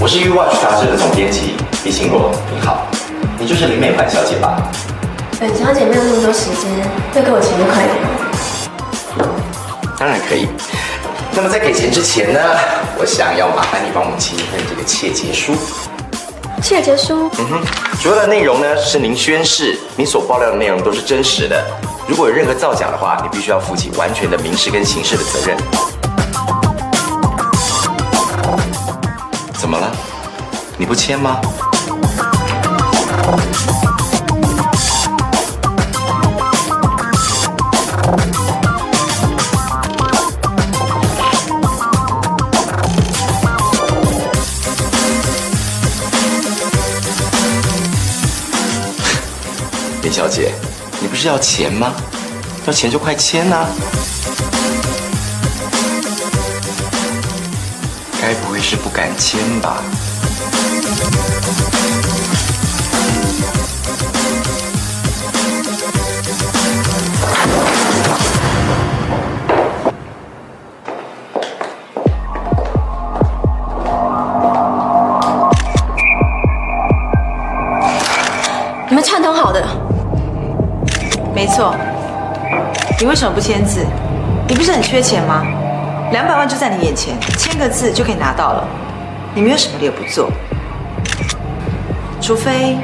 我是 U Watch 杂志的总编辑李兴国，你好，你就是林美环小姐吧？本小姐没有那么多时间，要给我钱就快点。当然可以。那么在给钱之前呢，我想要麻烦你帮我们签一份这个切结书。切结书，嗯哼，主要的内容呢是您宣誓，你所爆料的内容都是真实的。如果有任何造假的话，你必须要负起完全的民事跟刑事的责任。怎么了？你不签吗？要钱吗？要钱就快签呐、该不会是不敢签吧？你为什么不签字？你不是很缺钱吗？两百万就在你眼前，签个字就可以拿到了。你没有什么理由不做，除非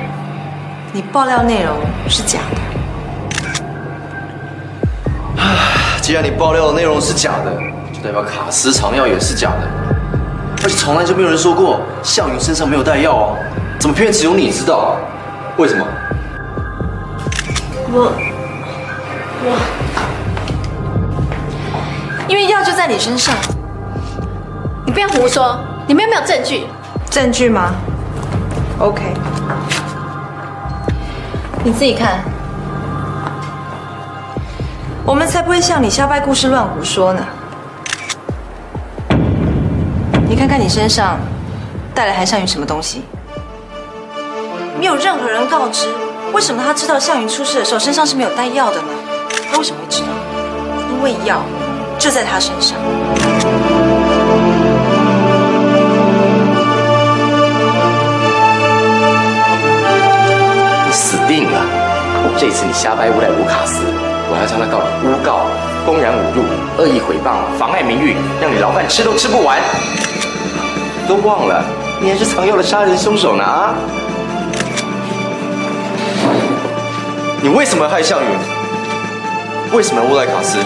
你爆料内容是假的。既然你爆料的内容是假的，就代表卡斯藏药也是假的，而且从来就没有人说过向云身上没有带药啊，怎么偏偏只有你知道？为什么？我身上，你不要胡说，你们有没有证据？证据吗？OK，你自己看，我们才不会像你瞎掰故事乱胡说呢。你看看你身上带来韩向云什么东西？没有任何人告知，为什么他知道向云出事的时候身上是没有带药的呢？他为什么会知道？因为药就在他身上。你死定了！这次你瞎掰诬赖卢卡斯，我要将他告你诬告、公然侮辱、恶意诽谤、妨碍名誉，让你牢饭吃都吃不完。都忘了，你还是藏药的杀人凶手呢啊！你为什么要害向云？为什么要诬赖卡斯？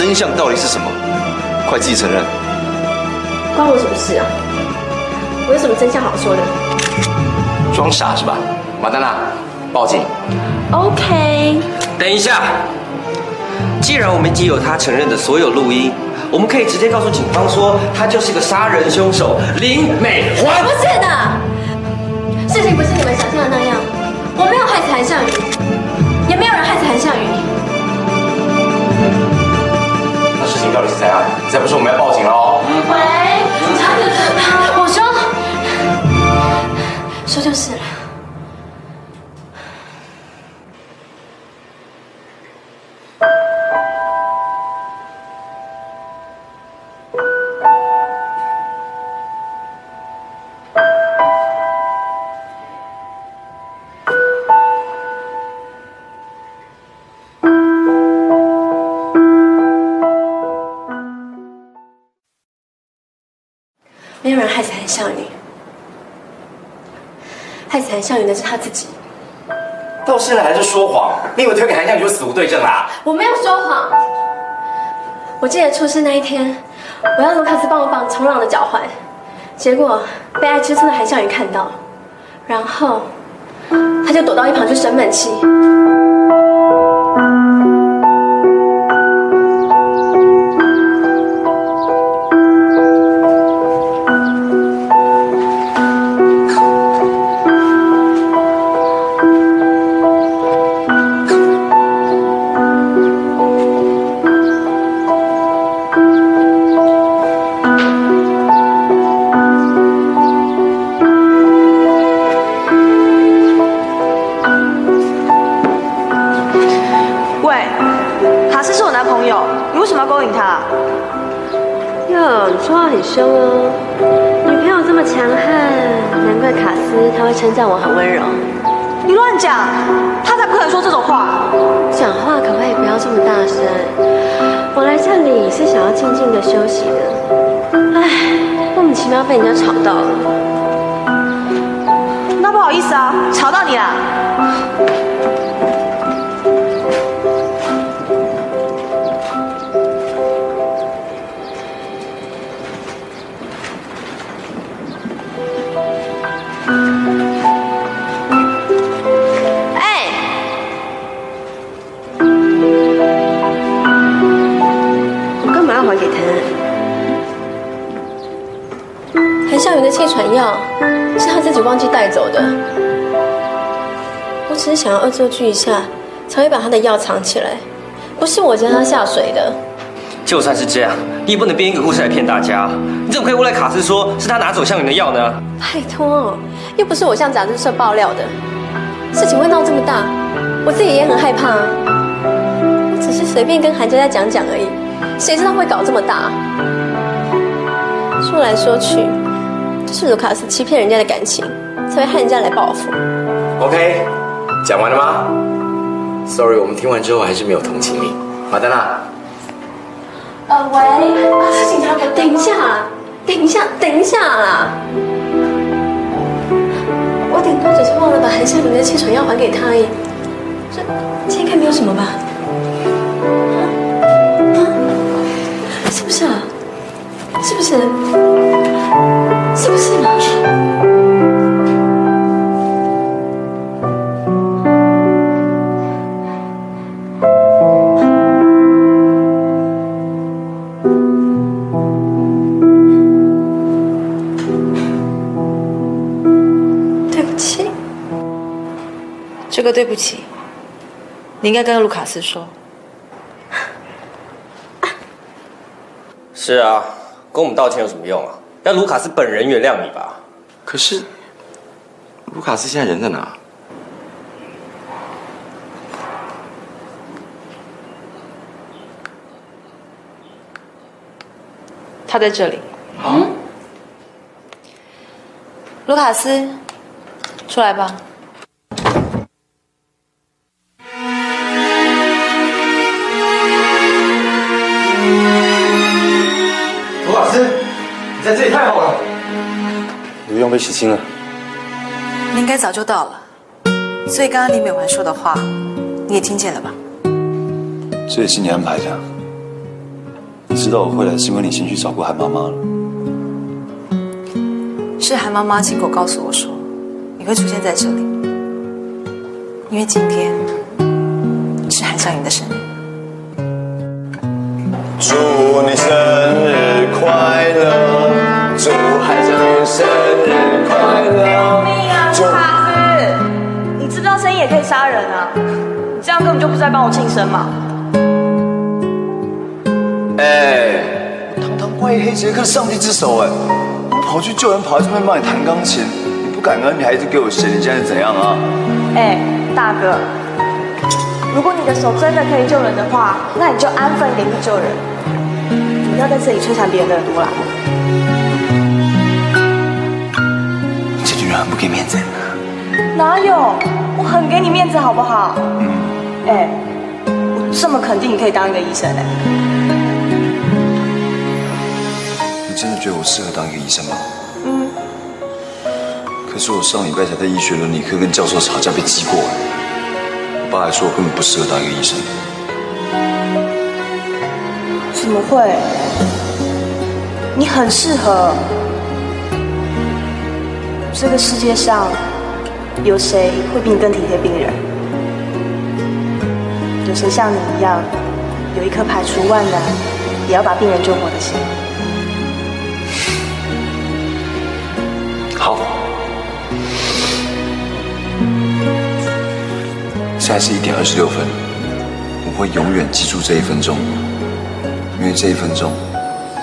真相到底是什么？快自己承认！关我什么事啊？我有什么真相好说的装傻是吧？马丹娜，报警！？OK，等一下，既然我们已经有他承认的所有录音，我们可以直接告诉警方说，他就是个杀人凶手林美华。不是的，事情不是你们想象的那样，我没有害死韩向宇，也没有人害死韩向宇。情到底是怎样？再不说我们要报警了哦。喂，我说，说就是了。韩向宇的是他自己。到现在还是说谎，你以为推给韩向宇就死无对证啦？我没有说谎。我记得出事那一天，我要卢卡斯帮我绑冲浪的脚环，结果被爱吃醋的韩向宇看到，然后他就躲到一旁去生闷气。是想要静静的休息的。唉，莫名其妙被人家吵到了。那不好意思啊，吵到你了。气喘药是他自己忘记带走的，我只是想要恶作剧一下，才会把他的药藏起来，不是我将他下水的。就算是这样，你也不能编一个故事来骗大家。你怎么可以诬赖卡斯说是他拿走向云的药呢？拜托，又不是我向杂志社爆料的，事情会闹这么大，我自己也很害怕啊。我只是随便跟韩佳佳讲讲而已，谁知道会搞这么大？说来说去，就是卢卡斯欺骗人家的感情，才会害人家来报复。OK，讲完了吗？Sorry，我们听完之后还是没有同情你。马丹娜，呃，喂，是警察局。等一下，等一下，等一下啦！我顶多只是忘了把韩夏明的气喘药还给他而已，这这应该没有什么吧？啊？是不是啊？是不是？是不是嘛？对不起。这个对不起，你应该跟卢卡斯说。是啊，跟我们道歉有什么用啊？要卢卡斯本人原谅你吧。可是，卢卡斯现在人在哪？他在这里。嗯。卢卡斯，出来吧。你在这里太好了，你不用被洗清了。你应该早就到了，所以刚刚李美环说的话，你也听见了吧？这也是你安排的。你知道我会来是因为你先去找过韩妈妈了。是韩妈妈亲口告诉我说，你会出现在这里，因为今天是韩湘云的生日。祝你生日快乐，祝韩湘云生日快乐。卢卡斯，你知不知道声音也可以杀人啊？你这样根本就不是在帮我庆生嘛！哎，我堂堂怪异黑杰克上帝之手哎，我跑去救人，跑来这边帮你弹钢琴，你不感恩，你还一直给我钱，你现在怎样啊？哎，大哥，如果你的手真的可以救人的话，那你就安分点去救人，不要在这里摧残别人的耳朵啦。这女人很不给面子。哪有？我很给你面子好不好？嗯哎，我这么肯定你可以当一个医生哎。你真的觉得我适合当一个医生吗？嗯，可是我上礼拜才在医学伦理课跟教授吵架被记过，我爸还说我根本不适合当一个医生。怎么会？你很适合。这个世界上有谁会比你更体贴病人？有谁像你一样有一颗排除万难也要把病人救活的心？好，现在是一点二十六分，我会永远记住这一分钟，因为这一分钟，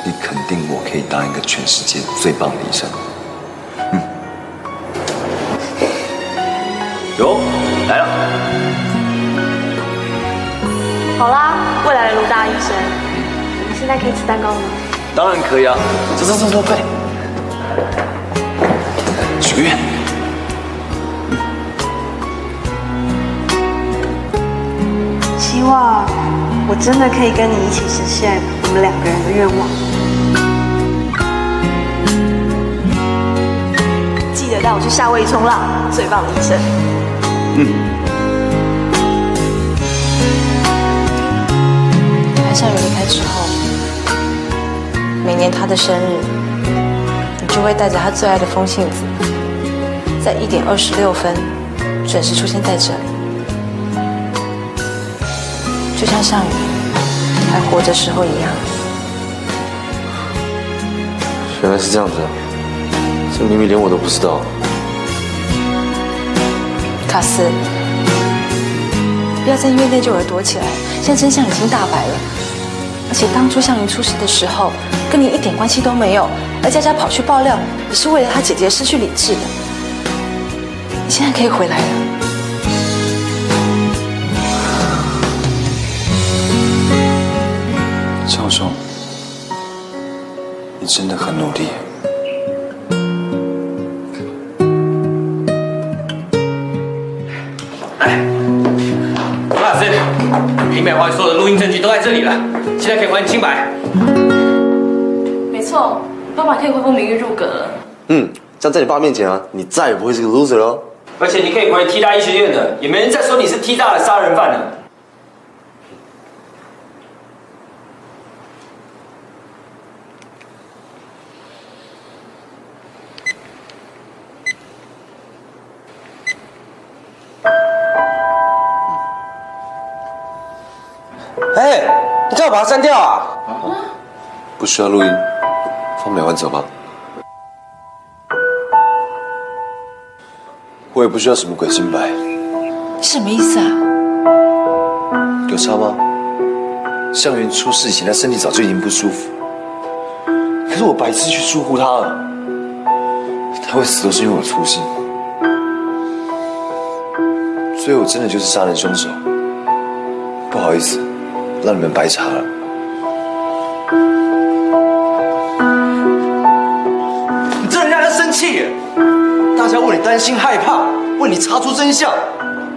你肯定我可以当一个全世界最棒的医生。嗯，有来了，好啦，未来的卢大医生，你现在可以吃蛋糕了吗？当然可以啊！走走走走，快点！许个愿。希望我真的可以跟你一起实现我们两个人的愿望。记得带我去夏威夷冲浪，最棒的医生。嗯。韩向宇离开之后，每年他的生日，你就会带着他最爱的风信子，在一点二十六分准时出现在这里。就像项羽还活着时候一样。原来是这样子啊！这明明连我都不知道。卡斯，不要在医院内就耳躲起来，现在真相已经大白了。而且当初向云出事的时候，跟你一点关系都没有，而佳佳跑去爆料，也是为了她姐姐失去理智的。你现在可以回来了。真的很努力。哎，罗老师，林美华所有的录音证据都在这里了，现在可以还你清白。没错，爸爸可以恢复名誉入阁了。嗯，这样在你爸面前啊，你再也不会是个 loser 喽。而且你可以回 T 大医学院的，也没人再说你是 T 大的杀人犯了。删掉啊？不需要录音，放美完走吧。我也不需要什么鬼清白，什么意思啊？有差吗？向云出事以前，他身体早就已经不舒服，可是我白痴去疏忽他了，他会死都是因为我粗心，所以我真的就是杀人凶手。不好意思，让你们白查了。你这人让人生气！大家为你担心害怕，为你查出真相，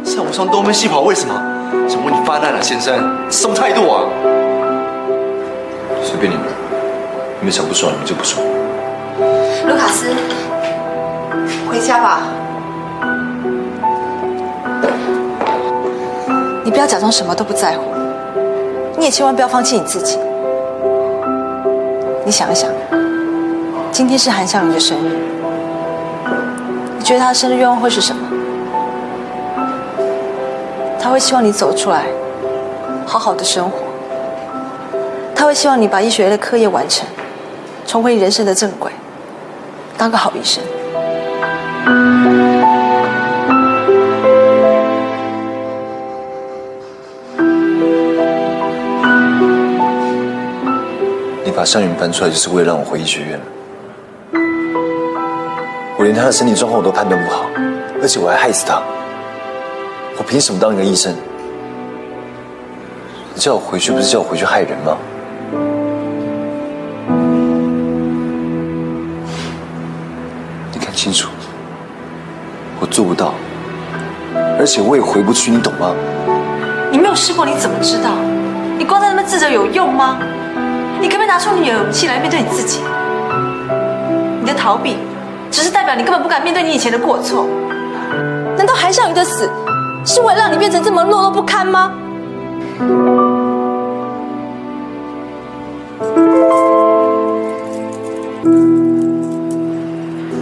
在我上东奔西跑，为什么？想为你发难啊，先生，什么态度啊？随便你们，你们想不爽你们就不爽。卢卡斯，回家吧。你不要假装什么都不在乎，你也千万不要放弃你自己。你想想，今天是韩向宇的生日，你觉得他的生日愿望会是什么？他会希望你走出来，好好的生活。他会希望你把医学院的课业完成，重回人生的正轨，当个好医生。把向云搬出来，就是为了让我回医学院。我连他的身体状况我都判断不好，而且我还害死他。我凭什么当一个医生？你叫我回去，不是叫我回去害人吗？你看清楚，我做不到，而且我也回不去，你懂吗？你没有试过，你怎么知道？你光在那边自责有用吗？你可不可以拿出你的勇气来面对你自己？你的逃避，只是代表你根本不敢面对你以前的过错。难道韩向宇的死，是为了让你变成这么懦弱不堪吗？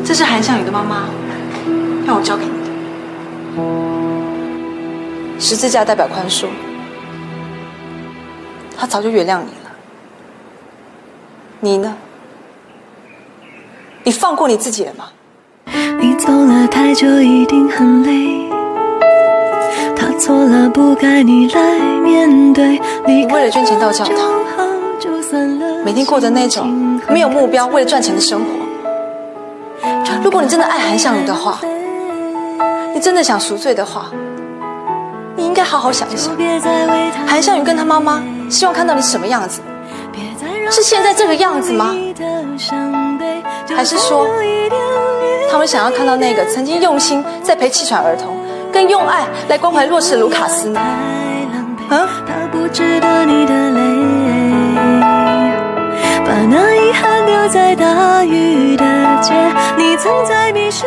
这是韩向宇的妈妈，让我交给你的。十字架代表宽恕，他早就原谅你了。你呢？你放过你自己了吗？你走了太久，一定很累。他错了，不该你来面对。你为了捐钱到教堂，每天过着那种没有目标、为了赚钱的生活。如果你真的爱韩向宇的话，你真的想赎罪的话，你应该好好想一想，韩向宇跟他妈妈希望看到你什么样子。是现在这个样子吗？还是说，他们想要看到那个曾经用心在陪气喘儿童，更用爱来关怀弱势的卢卡斯呢？啊？不值得你的泪，把那遗憾丢在大雨的街，你曾在迷失